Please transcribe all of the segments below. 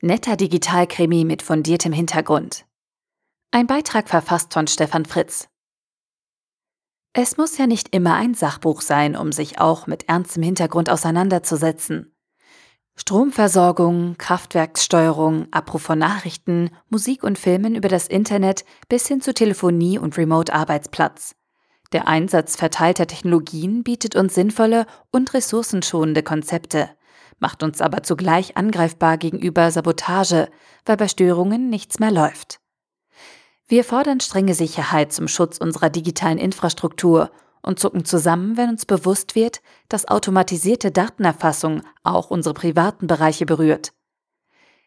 Netter Digitalkrimi mit fundiertem Hintergrund. Ein Beitrag verfasst von Stefan Fritz. Es muss ja nicht immer ein Sachbuch sein, um sich auch mit ernstem Hintergrund auseinanderzusetzen. Stromversorgung, Kraftwerkssteuerung, Abruf von Nachrichten, Musik und Filmen über das Internet bis hin zu Telefonie und Remote-Arbeitsplatz. Der Einsatz verteilter Technologien bietet uns sinnvolle und ressourcenschonende Konzepte macht uns aber zugleich angreifbar gegenüber Sabotage, weil bei Störungen nichts mehr läuft. Wir fordern strenge Sicherheit zum Schutz unserer digitalen Infrastruktur und zucken zusammen, wenn uns bewusst wird, dass automatisierte Datenerfassung auch unsere privaten Bereiche berührt.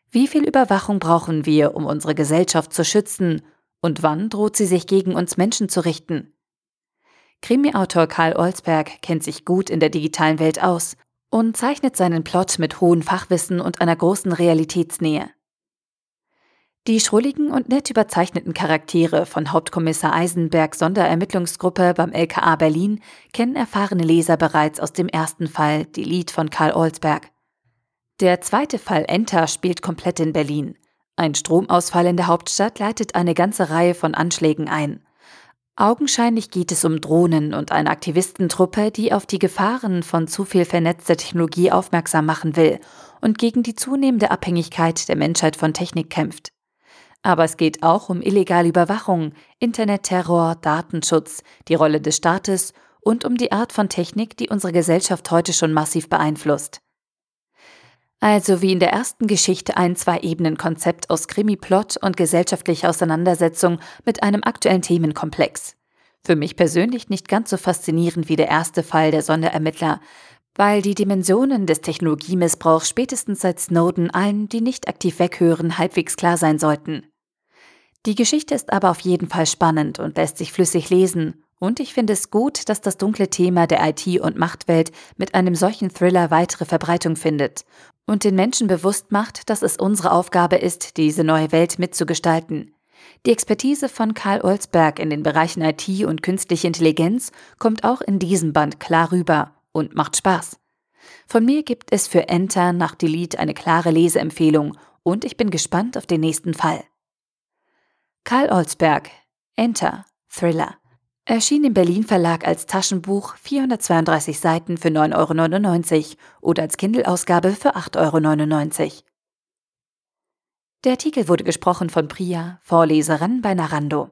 Wie viel Überwachung brauchen wir, um unsere Gesellschaft zu schützen, und wann droht sie sich gegen uns Menschen zu richten? Krimi-Autor Karl Olsberg kennt sich gut in der digitalen Welt aus und zeichnet seinen Plot mit hohem Fachwissen und einer großen Realitätsnähe. Die schrulligen und nett überzeichneten Charaktere von Hauptkommissar Eisenberg Sonderermittlungsgruppe beim LKA Berlin kennen erfahrene Leser bereits aus dem ersten Fall, die Lied von Karl Olsberg. Der zweite Fall Enter spielt komplett in Berlin. Ein Stromausfall in der Hauptstadt leitet eine ganze Reihe von Anschlägen ein. Augenscheinlich geht es um Drohnen und eine Aktivistentruppe, die auf die Gefahren von zu viel vernetzter Technologie aufmerksam machen will und gegen die zunehmende Abhängigkeit der Menschheit von Technik kämpft. Aber es geht auch um illegale Überwachung, Internetterror, Datenschutz, die Rolle des Staates und um die Art von Technik, die unsere Gesellschaft heute schon massiv beeinflusst. Also wie in der ersten Geschichte ein Zwei-Ebenen-Konzept aus Krimi-Plot und gesellschaftlicher Auseinandersetzung mit einem aktuellen Themenkomplex. Für mich persönlich nicht ganz so faszinierend wie der erste Fall der Sonderermittler, weil die Dimensionen des Technologiemissbrauchs spätestens seit Snowden allen, die nicht aktiv weghören, halbwegs klar sein sollten. Die Geschichte ist aber auf jeden Fall spannend und lässt sich flüssig lesen, und ich finde es gut, dass das dunkle Thema der IT- und Machtwelt mit einem solchen Thriller weitere Verbreitung findet und den Menschen bewusst macht, dass es unsere Aufgabe ist, diese neue Welt mitzugestalten. Die Expertise von Karl Olsberg in den Bereichen IT und künstliche Intelligenz kommt auch in diesem Band klar rüber und macht Spaß. Von mir gibt es für Enter nach Delete eine klare Leseempfehlung und ich bin gespannt auf den nächsten Fall. Karl Olsberg, Enter, Thriller. Erschien im Berlin Verlag als Taschenbuch 432 Seiten für 9,99 Euro oder als Kindle-Ausgabe für 8,99 Euro. Der Artikel wurde gesprochen von Priya, Vorleserin bei Narando.